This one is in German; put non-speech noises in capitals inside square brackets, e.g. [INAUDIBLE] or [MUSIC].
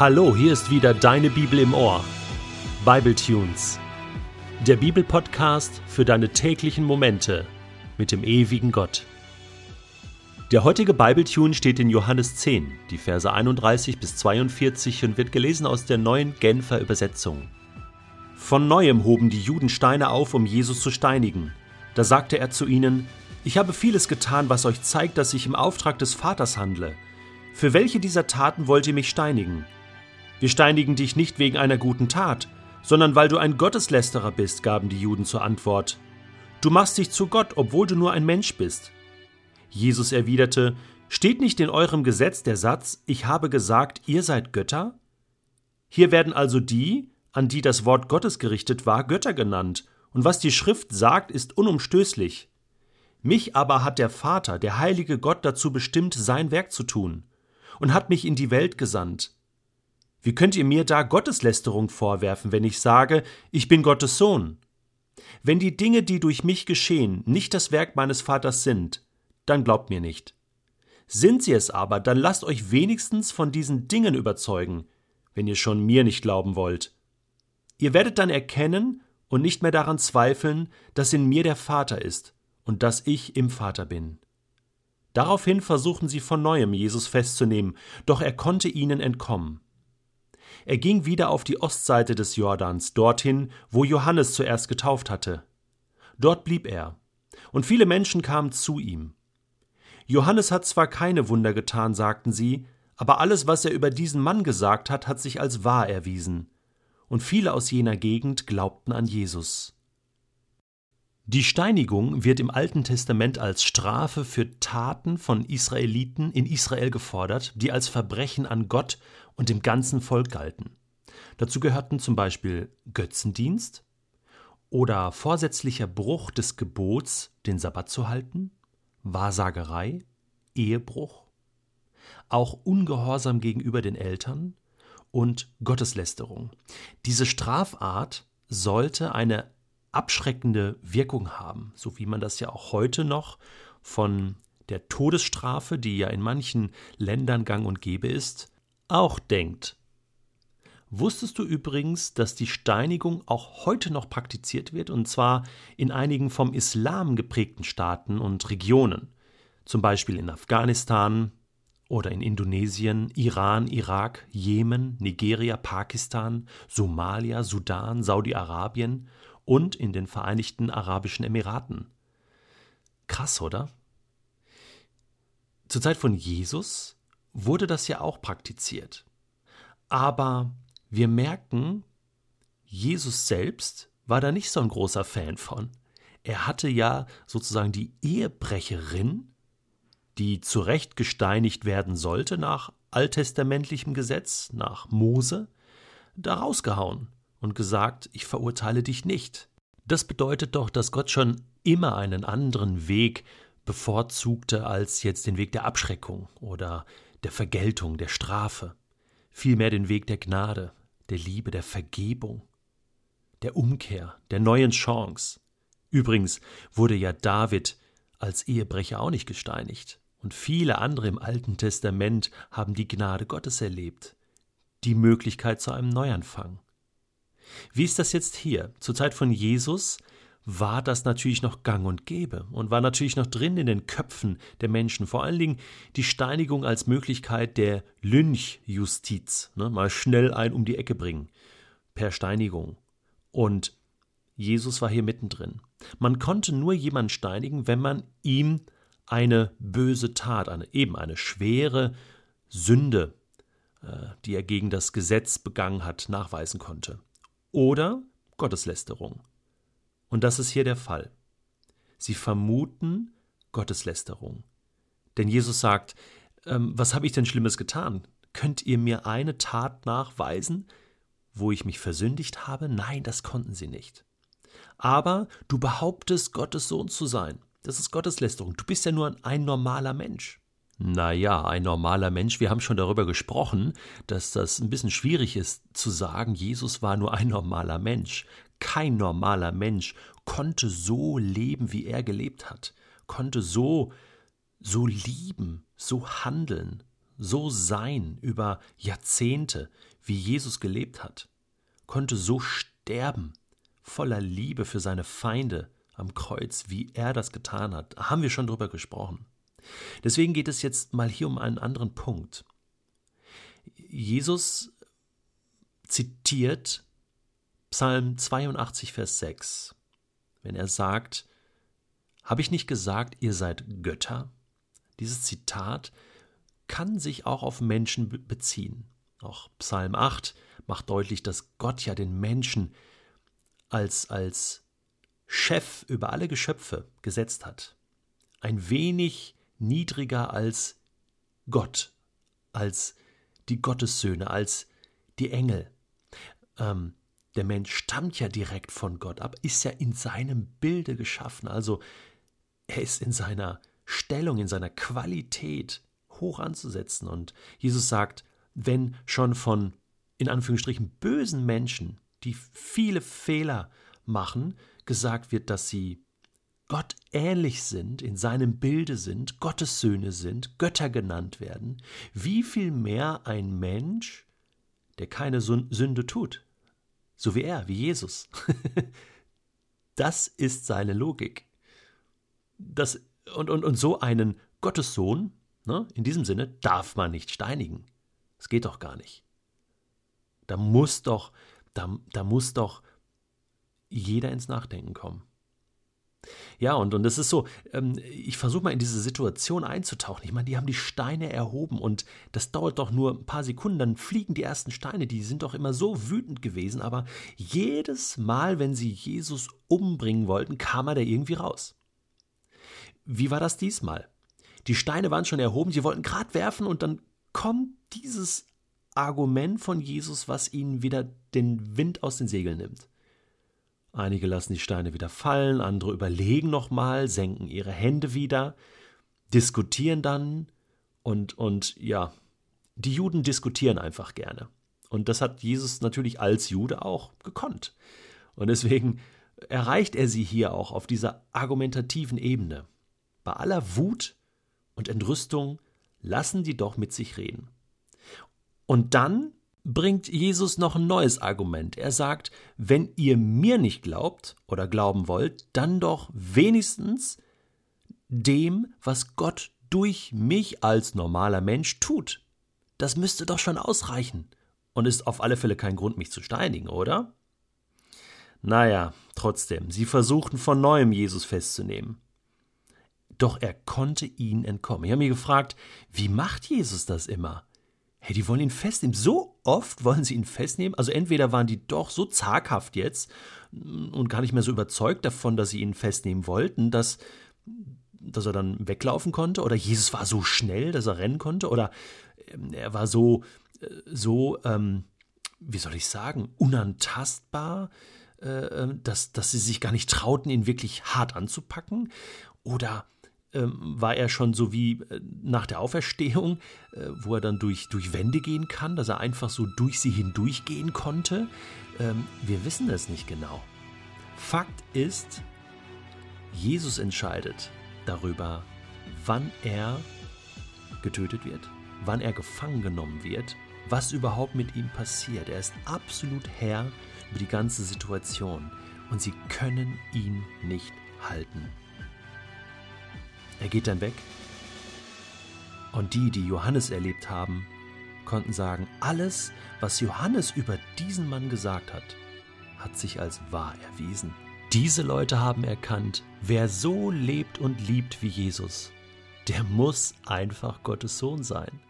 Hallo, hier ist wieder deine Bibel im Ohr. Bible Tunes. Der Bibelpodcast für deine täglichen Momente mit dem ewigen Gott. Der heutige Bibletune steht in Johannes 10, die Verse 31 bis 42 und wird gelesen aus der neuen Genfer Übersetzung. Von neuem hoben die Juden Steine auf, um Jesus zu steinigen. Da sagte er zu ihnen: Ich habe vieles getan, was euch zeigt, dass ich im Auftrag des Vaters handle. Für welche dieser Taten wollt ihr mich steinigen? Wir steinigen dich nicht wegen einer guten Tat, sondern weil du ein Gotteslästerer bist, gaben die Juden zur Antwort. Du machst dich zu Gott, obwohl du nur ein Mensch bist. Jesus erwiderte, Steht nicht in eurem Gesetz der Satz, ich habe gesagt, ihr seid Götter? Hier werden also die, an die das Wort Gottes gerichtet war, Götter genannt, und was die Schrift sagt, ist unumstößlich. Mich aber hat der Vater, der heilige Gott, dazu bestimmt, sein Werk zu tun, und hat mich in die Welt gesandt. Wie könnt ihr mir da Gotteslästerung vorwerfen, wenn ich sage, ich bin Gottes Sohn? Wenn die Dinge, die durch mich geschehen, nicht das Werk meines Vaters sind, dann glaubt mir nicht. Sind sie es aber, dann lasst euch wenigstens von diesen Dingen überzeugen, wenn ihr schon mir nicht glauben wollt. Ihr werdet dann erkennen und nicht mehr daran zweifeln, dass in mir der Vater ist und dass ich im Vater bin. Daraufhin versuchten sie von neuem, Jesus festzunehmen, doch er konnte ihnen entkommen. Er ging wieder auf die Ostseite des Jordans, dorthin, wo Johannes zuerst getauft hatte. Dort blieb er, und viele Menschen kamen zu ihm. Johannes hat zwar keine Wunder getan, sagten sie, aber alles, was er über diesen Mann gesagt hat, hat sich als wahr erwiesen. Und viele aus jener Gegend glaubten an Jesus. Die Steinigung wird im Alten Testament als Strafe für Taten von Israeliten in Israel gefordert, die als Verbrechen an Gott und dem ganzen Volk galten. Dazu gehörten zum Beispiel Götzendienst oder vorsätzlicher Bruch des Gebots, den Sabbat zu halten, Wahrsagerei, Ehebruch, auch Ungehorsam gegenüber den Eltern und Gotteslästerung. Diese Strafart sollte eine abschreckende Wirkung haben, so wie man das ja auch heute noch von der Todesstrafe, die ja in manchen Ländern gang und gäbe ist, auch denkt. Wusstest du übrigens, dass die Steinigung auch heute noch praktiziert wird, und zwar in einigen vom Islam geprägten Staaten und Regionen, zum Beispiel in Afghanistan oder in Indonesien, Iran, Irak, Jemen, Nigeria, Pakistan, Somalia, Sudan, Saudi-Arabien und in den Vereinigten Arabischen Emiraten. Krass, oder? Zur Zeit von Jesus wurde das ja auch praktiziert. Aber wir merken, Jesus selbst war da nicht so ein großer Fan von. Er hatte ja sozusagen die Ehebrecherin, die zu gesteinigt werden sollte nach alttestamentlichem Gesetz, nach Mose, da rausgehauen und gesagt, ich verurteile dich nicht. Das bedeutet doch, dass Gott schon immer einen anderen Weg bevorzugte als jetzt den Weg der Abschreckung oder der Vergeltung, der Strafe, vielmehr den Weg der Gnade, der Liebe, der Vergebung, der Umkehr, der neuen Chance. Übrigens wurde ja David als Ehebrecher auch nicht gesteinigt, und viele andere im Alten Testament haben die Gnade Gottes erlebt, die Möglichkeit zu einem Neuanfang. Wie ist das jetzt hier? Zur Zeit von Jesus war das natürlich noch gang und gäbe und war natürlich noch drin in den Köpfen der Menschen. Vor allen Dingen die Steinigung als Möglichkeit der Lynchjustiz. Ne? Mal schnell ein um die Ecke bringen. Per Steinigung. Und Jesus war hier mittendrin. Man konnte nur jemanden steinigen, wenn man ihm eine böse Tat, eine, eben eine schwere Sünde, äh, die er gegen das Gesetz begangen hat, nachweisen konnte oder Gotteslästerung. Und das ist hier der Fall. Sie vermuten Gotteslästerung. Denn Jesus sagt, ähm, was habe ich denn Schlimmes getan? Könnt ihr mir eine Tat nachweisen, wo ich mich versündigt habe? Nein, das konnten sie nicht. Aber du behauptest, Gottes Sohn zu sein. Das ist Gotteslästerung. Du bist ja nur ein normaler Mensch. Naja, ein normaler Mensch, wir haben schon darüber gesprochen, dass das ein bisschen schwierig ist zu sagen, Jesus war nur ein normaler Mensch. Kein normaler Mensch konnte so leben, wie er gelebt hat, konnte so, so lieben, so handeln, so sein über Jahrzehnte, wie Jesus gelebt hat, konnte so sterben, voller Liebe für seine Feinde am Kreuz, wie er das getan hat. Haben wir schon drüber gesprochen. Deswegen geht es jetzt mal hier um einen anderen Punkt. Jesus zitiert Psalm 82, Vers 6, wenn er sagt, habe ich nicht gesagt, ihr seid Götter? Dieses Zitat kann sich auch auf Menschen beziehen. Auch Psalm 8 macht deutlich, dass Gott ja den Menschen als, als Chef über alle Geschöpfe gesetzt hat. Ein wenig niedriger als Gott, als die Gottessöhne, als die Engel. Ähm, der Mensch stammt ja direkt von Gott ab, ist ja in seinem Bilde geschaffen, also er ist in seiner Stellung, in seiner Qualität hoch anzusetzen. Und Jesus sagt, wenn schon von in Anführungsstrichen bösen Menschen, die viele Fehler machen, gesagt wird, dass sie Gott ähnlich sind, in seinem Bilde sind, Gottes Söhne sind, Götter genannt werden, wie viel mehr ein Mensch, der keine Sünde tut, so wie er, wie Jesus. [LAUGHS] das ist seine Logik. Das, und, und, und so einen Gottessohn, ne, in diesem Sinne, darf man nicht steinigen. Das geht doch gar nicht. Da muss doch, da, da muss doch jeder ins Nachdenken kommen. Ja, und, und es ist so, ähm, ich versuche mal in diese Situation einzutauchen. Ich meine, die haben die Steine erhoben und das dauert doch nur ein paar Sekunden, dann fliegen die ersten Steine, die sind doch immer so wütend gewesen, aber jedes Mal, wenn sie Jesus umbringen wollten, kam er da irgendwie raus. Wie war das diesmal? Die Steine waren schon erhoben, sie wollten gerade werfen und dann kommt dieses Argument von Jesus, was ihnen wieder den Wind aus den Segeln nimmt. Einige lassen die Steine wieder fallen, andere überlegen nochmal, senken ihre Hände wieder, diskutieren dann und, und ja, die Juden diskutieren einfach gerne. Und das hat Jesus natürlich als Jude auch gekonnt. Und deswegen erreicht er sie hier auch auf dieser argumentativen Ebene. Bei aller Wut und Entrüstung lassen die doch mit sich reden. Und dann bringt Jesus noch ein neues Argument. Er sagt, wenn ihr mir nicht glaubt oder glauben wollt, dann doch wenigstens dem, was Gott durch mich als normaler Mensch tut. Das müsste doch schon ausreichen und ist auf alle Fälle kein Grund, mich zu steinigen, oder? Naja, trotzdem, sie versuchten von neuem Jesus festzunehmen. Doch er konnte ihnen entkommen. Ich habe mich gefragt, wie macht Jesus das immer? Hey, die wollen ihn festnehmen. So oft wollen sie ihn festnehmen. Also entweder waren die doch so zaghaft jetzt und gar nicht mehr so überzeugt davon, dass sie ihn festnehmen wollten, dass, dass er dann weglaufen konnte. Oder Jesus war so schnell, dass er rennen konnte. Oder ähm, er war so, äh, so, ähm, wie soll ich sagen, unantastbar, äh, äh, dass, dass sie sich gar nicht trauten, ihn wirklich hart anzupacken. Oder war er schon so wie äh, nach der Auferstehung, äh, wo er dann durch, durch Wände gehen kann, dass er einfach so durch sie hindurchgehen konnte. Ähm, wir wissen es nicht genau. Fakt ist, Jesus entscheidet darüber, wann er getötet wird, wann er gefangen genommen wird, was überhaupt mit ihm passiert. Er ist absolut Herr über die ganze Situation und sie können ihn nicht halten. Er geht dann weg. Und die, die Johannes erlebt haben, konnten sagen, alles, was Johannes über diesen Mann gesagt hat, hat sich als wahr erwiesen. Diese Leute haben erkannt, wer so lebt und liebt wie Jesus, der muss einfach Gottes Sohn sein.